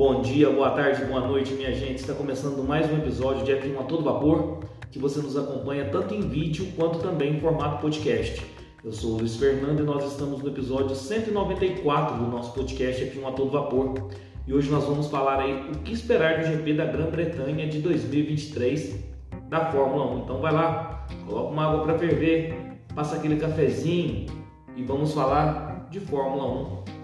Bom dia, boa tarde, boa noite, minha gente. Está começando mais um episódio de F1 a todo vapor, que você nos acompanha tanto em vídeo quanto também em formato podcast. Eu sou o Luiz Fernando e nós estamos no episódio 194 do nosso podcast F1 a todo vapor. E hoje nós vamos falar aí o que esperar do GP da Grã-Bretanha de 2023 da Fórmula 1. Então vai lá, coloca uma água para ferver, passa aquele cafezinho e vamos falar de Fórmula 1.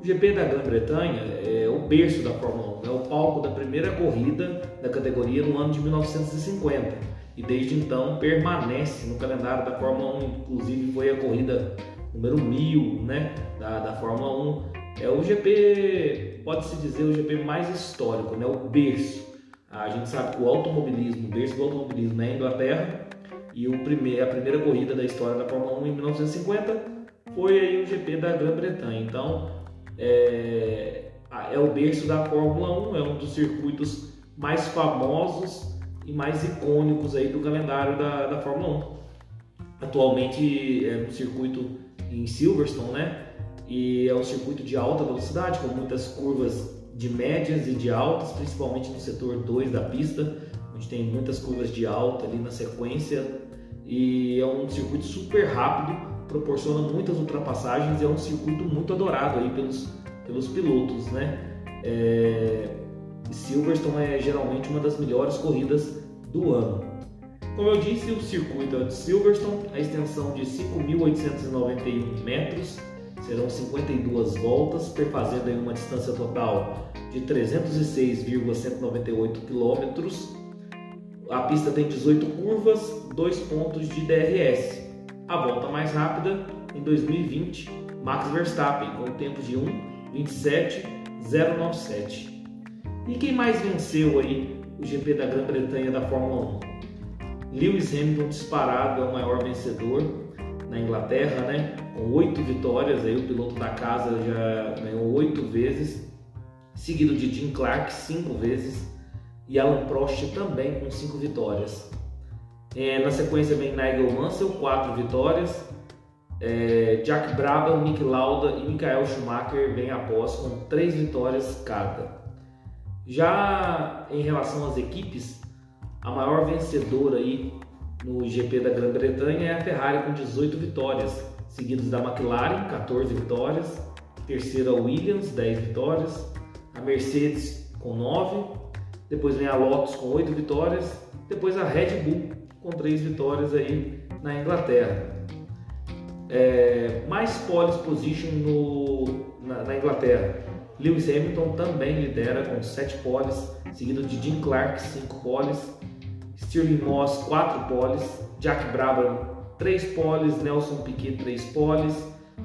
O GP da Grã-Bretanha é o berço da Fórmula 1, é o palco da primeira corrida da categoria no ano de 1950 e desde então permanece no calendário da Fórmula 1, inclusive foi a corrida número 1000 né, da, da Fórmula 1. É o GP, pode-se dizer, o GP mais histórico, né, o berço. A gente sabe que o automobilismo, o berço do automobilismo é a Inglaterra e o primeiro, a primeira corrida da história da Fórmula 1 em 1950 foi aí o GP da Grã-Bretanha. Então, é, é o berço da Fórmula 1, é um dos circuitos mais famosos e mais icônicos aí do calendário da, da Fórmula 1. Atualmente é um circuito em Silverstone, né? E é um circuito de alta velocidade, com muitas curvas de médias e de altas, principalmente no setor 2 da pista, onde tem muitas curvas de alta ali na sequência. E é um circuito super rápido, proporciona muitas ultrapassagens e é um circuito muito adorado aí pelos, pelos pilotos, né? É, Silverstone é geralmente uma das melhores corridas do ano. Como eu disse, o circuito é de Silverstone, a extensão de 5.891 metros, serão 52 voltas, perfazendo uma distância total de 306,198 quilômetros. A pista tem 18 curvas, 2 pontos de DRS. A volta mais rápida em 2020, Max Verstappen com o tempo de 1:27.097. E quem mais venceu aí o GP da Grã-Bretanha da Fórmula 1? Lewis Hamilton disparado é o maior vencedor na Inglaterra, né? Com oito vitórias, aí o piloto da casa já ganhou oito vezes, seguido de Jim Clark cinco vezes e Alan Prost também com cinco vitórias. É, na sequência vem Nigel Mansell, quatro vitórias. É, Jack Brabham, Nick Lauda e Michael Schumacher vêm após com três vitórias cada. Já em relação às equipes, a maior vencedora aí no GP da Grã-Bretanha é a Ferrari com 18 vitórias, seguidos da McLaren, 14 vitórias, terceira Williams, 10 vitórias, a Mercedes com 9, depois vem a Lotus com 8 vitórias, depois a Red Bull com três vitórias aí na Inglaterra. É, mais pole position no, na, na, Inglaterra. Lewis Hamilton também lidera com sete poles, seguido de Jim Clark, cinco poles, Stirling Moss, quatro poles, Jack Brabham, três poles, Nelson Piquet, três poles,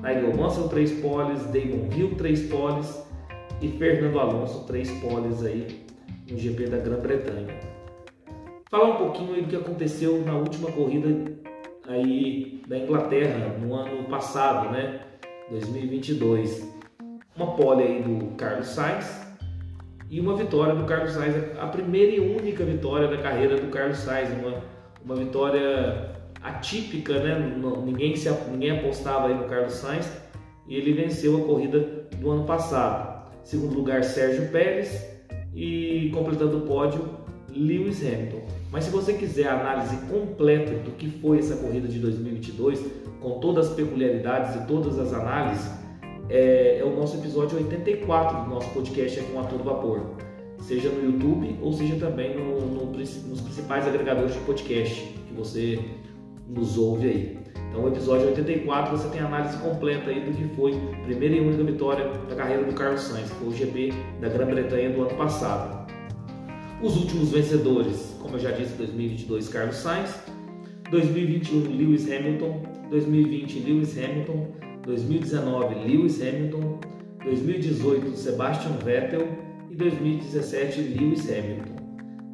Nigel Mansell, três poles, Damon Hill, três poles e Fernando Alonso, três poles aí no GP da Grã-Bretanha. Falar um pouquinho do que aconteceu na última corrida aí da Inglaterra no ano passado, né? 2022. Uma pole aí do Carlos Sainz e uma vitória do Carlos Sainz, a primeira e única vitória da carreira do Carlos Sainz, uma, uma vitória atípica, né? Ninguém, se, ninguém apostava aí no Carlos Sainz e ele venceu a corrida do ano passado. Segundo lugar, Sérgio Pérez e completando o pódio, Lewis Hamilton. Mas se você quiser a análise completa do que foi essa corrida de 2022, com todas as peculiaridades e todas as análises, é, é o nosso episódio 84 do nosso podcast aqui com a todo vapor. Seja no YouTube ou seja também no, no, nos principais agregadores de podcast que você nos ouve aí. Então, o episódio 84 você tem a análise completa aí do que foi a primeira e única vitória da carreira do Carlos Sainz, que foi o GP da Grã-Bretanha do ano passado. Os últimos vencedores, como eu já disse, 2022 Carlos Sainz, 2021 Lewis Hamilton, 2020 Lewis Hamilton, 2019 Lewis Hamilton, 2018 Sebastian Vettel e 2017 Lewis Hamilton.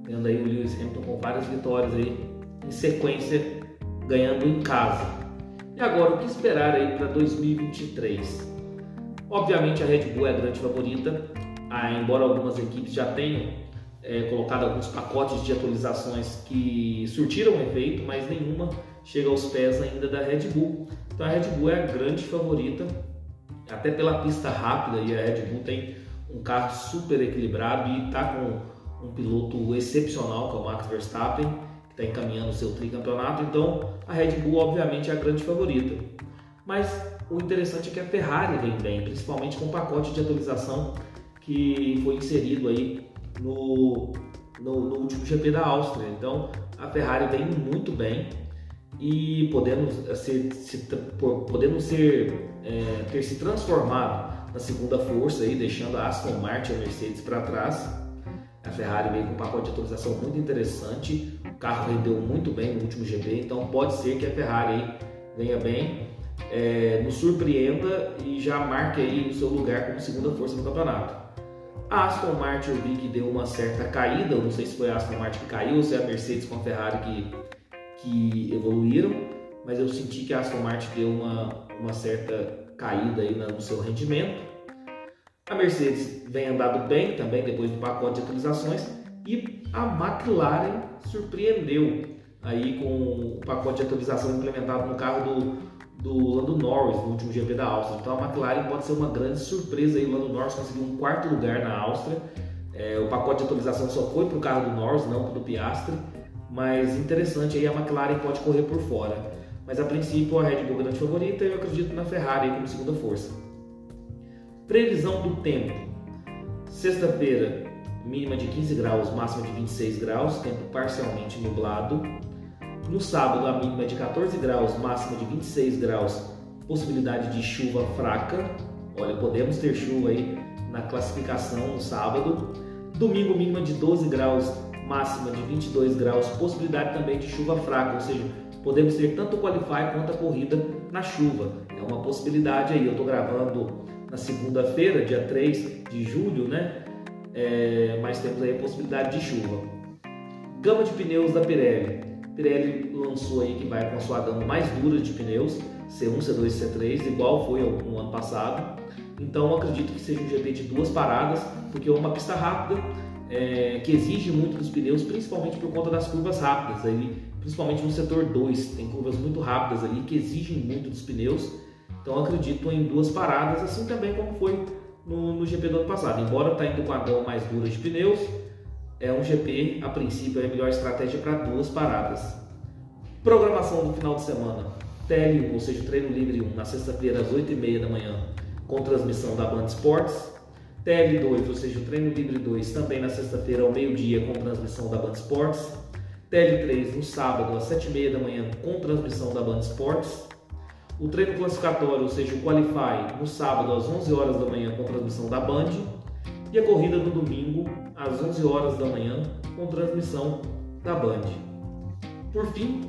Tendo aí o Lewis Hamilton com várias vitórias aí em sequência, ganhando em casa. E agora o que esperar aí para 2023? Obviamente a Red Bull é a grande favorita, ah, embora algumas equipes já tenham é, colocado alguns pacotes de atualizações que surtiram efeito, mas nenhuma chega aos pés ainda da Red Bull. Então a Red Bull é a grande favorita, até pela pista rápida, e a Red Bull tem um carro super equilibrado e está com um piloto excepcional, que é o Max Verstappen, que está encaminhando o seu tricampeonato. Então, a Red Bull, obviamente, é a grande favorita. Mas o interessante é que a Ferrari vem bem, principalmente com o pacote de atualização que foi inserido aí no, no, no último GP da Áustria. Então, a Ferrari vem muito bem e podendo ser, se, podendo ser é, ter se transformado na segunda força aí, deixando a Aston Martin e a Mercedes para trás. A Ferrari veio com um pacote de atualização muito interessante, o carro rendeu muito bem no último GP, então pode ser que a Ferrari venha bem, é, nos surpreenda e já marque aí o seu lugar como segunda força no campeonato. A Aston Martin eu vi que deu uma certa caída, eu não sei se foi a Aston Martin que caiu ou se é a Mercedes com a Ferrari que, que evoluíram, mas eu senti que a Aston Martin deu uma, uma certa caída aí no seu rendimento. A Mercedes vem andado bem também depois do pacote de atualizações e a McLaren surpreendeu aí com o pacote de atualização implementado no carro do, do Lando Norris no último GP da Áustria. Então a McLaren pode ser uma grande surpresa aí. O Lando Norris conseguiu um quarto lugar na Áustria. É, o pacote de atualização só foi para o carro do Norris, não para o Piastri. Mas interessante aí a McLaren pode correr por fora. Mas a princípio a Red Bull é grande favorita e eu acredito na Ferrari como segunda força. Previsão do tempo. Sexta-feira, mínima de 15 graus, máxima de 26 graus, tempo parcialmente nublado. No sábado, a mínima de 14 graus, máxima de 26 graus, possibilidade de chuva fraca. Olha, podemos ter chuva aí na classificação no sábado. Domingo, mínima de 12 graus, máxima de 22 graus, possibilidade também de chuva fraca, ou seja, podemos ter tanto o qualify quanto a corrida na chuva. É uma possibilidade aí. Eu estou gravando na segunda-feira, dia 3 de julho, né? É, mas temos aí a possibilidade de chuva. Gama de pneus da Pirelli. Pirelli lançou aí que vai com a sua gama mais dura de pneus, C1, C2 C3, igual foi no ano passado. Então acredito que seja um GP de duas paradas, porque é uma pista rápida é, que exige muito dos pneus, principalmente por conta das curvas rápidas. Aí, principalmente no setor 2, tem curvas muito rápidas ali que exigem muito dos pneus. Então acredito em duas paradas, assim também como foi no, no GP do ano passado. Embora está indo com a gama mais dura de pneus, é um GP, a princípio, é a melhor estratégia para duas paradas. Programação do final de semana. TL1, ou seja, treino livre 1, na sexta-feira às 8h30 da manhã, com transmissão da Band Esportes. TL2, ou seja, o treino livre 2, também na sexta-feira ao meio-dia, com transmissão da Band Esportes. TL3 no sábado às 7h30 da manhã, com transmissão da Band Esportes. O treino classificatório, ou seja, o Qualify, no sábado às 11 horas da manhã, com transmissão da Band. E a corrida no domingo, às 11 horas da manhã, com transmissão da Band. Por fim,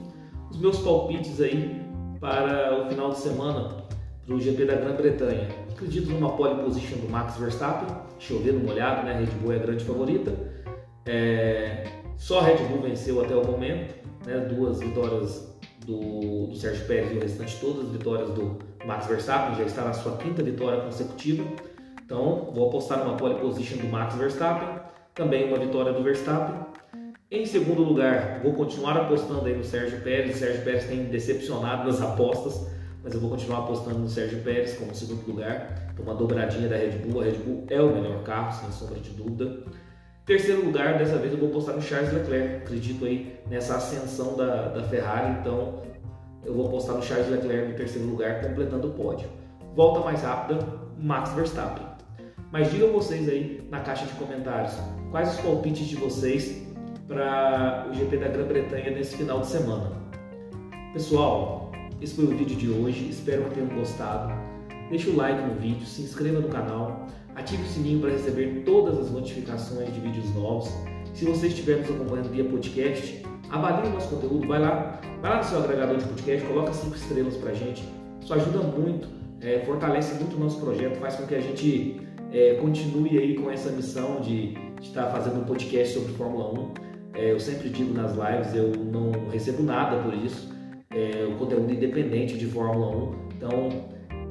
os meus palpites aí para o final de semana para o GP da Grã-Bretanha. Acredito numa pole position do Max Verstappen, chovendo molhado, né? A Red Bull é a grande favorita. É... Só a Red Bull venceu até o momento, né? duas vitórias do, do Sérgio Pérez e o restante todas as vitórias do Max Verstappen, já está na sua quinta vitória consecutiva. Então, vou apostar numa pole position do Max Verstappen, também uma vitória do Verstappen. Em segundo lugar, vou continuar apostando aí no Sérgio Pérez. O Sérgio Pérez tem decepcionado nas apostas, mas eu vou continuar apostando no Sérgio Pérez como segundo lugar. Uma dobradinha da Red Bull. A Red Bull é o melhor carro, sem sombra de dúvida. Terceiro lugar, dessa vez eu vou apostar no Charles Leclerc. Acredito aí nessa ascensão da, da Ferrari, então eu vou apostar no Charles Leclerc em terceiro lugar, completando o pódio. Volta mais rápida, Max Verstappen. Mas digam vocês aí na caixa de comentários quais os palpites de vocês para o GP da Grã-Bretanha nesse final de semana. Pessoal, esse foi o vídeo de hoje, espero que tenham gostado. Deixe o like no vídeo, se inscreva no canal, ative o sininho para receber todas as notificações de vídeos novos. Se você estiver nos acompanhando via podcast, avalie o nosso conteúdo, vai lá, vai lá no seu agregador de podcast, coloca cinco estrelas para gente. Isso ajuda muito, é, fortalece muito o nosso projeto, faz com que a gente é, continue aí com essa missão de, estar fazendo um podcast sobre Fórmula 1. É, eu sempre digo nas lives, eu não recebo nada por isso. É, o conteúdo independente de Fórmula 1. Então,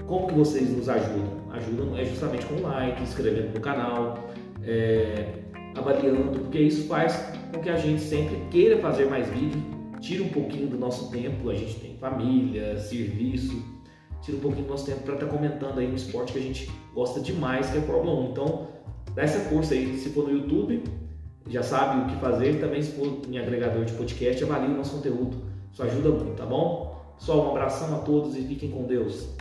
como que vocês nos ajudam? Ajudam é justamente com like, inscrevendo no canal, é, avaliando, porque isso faz com que a gente sempre queira fazer mais vídeo, tira um pouquinho do nosso tempo, a gente tem família, serviço, tira um pouquinho do nosso tempo para estar tá comentando aí um esporte que a gente gosta demais, que é a Fórmula 1. Então, dá essa força aí. Se for no YouTube, já sabe o que fazer. Também se for em agregador de podcast, avalie o nosso conteúdo. Isso ajuda muito, tá bom? Pessoal, um abração a todos e fiquem com Deus.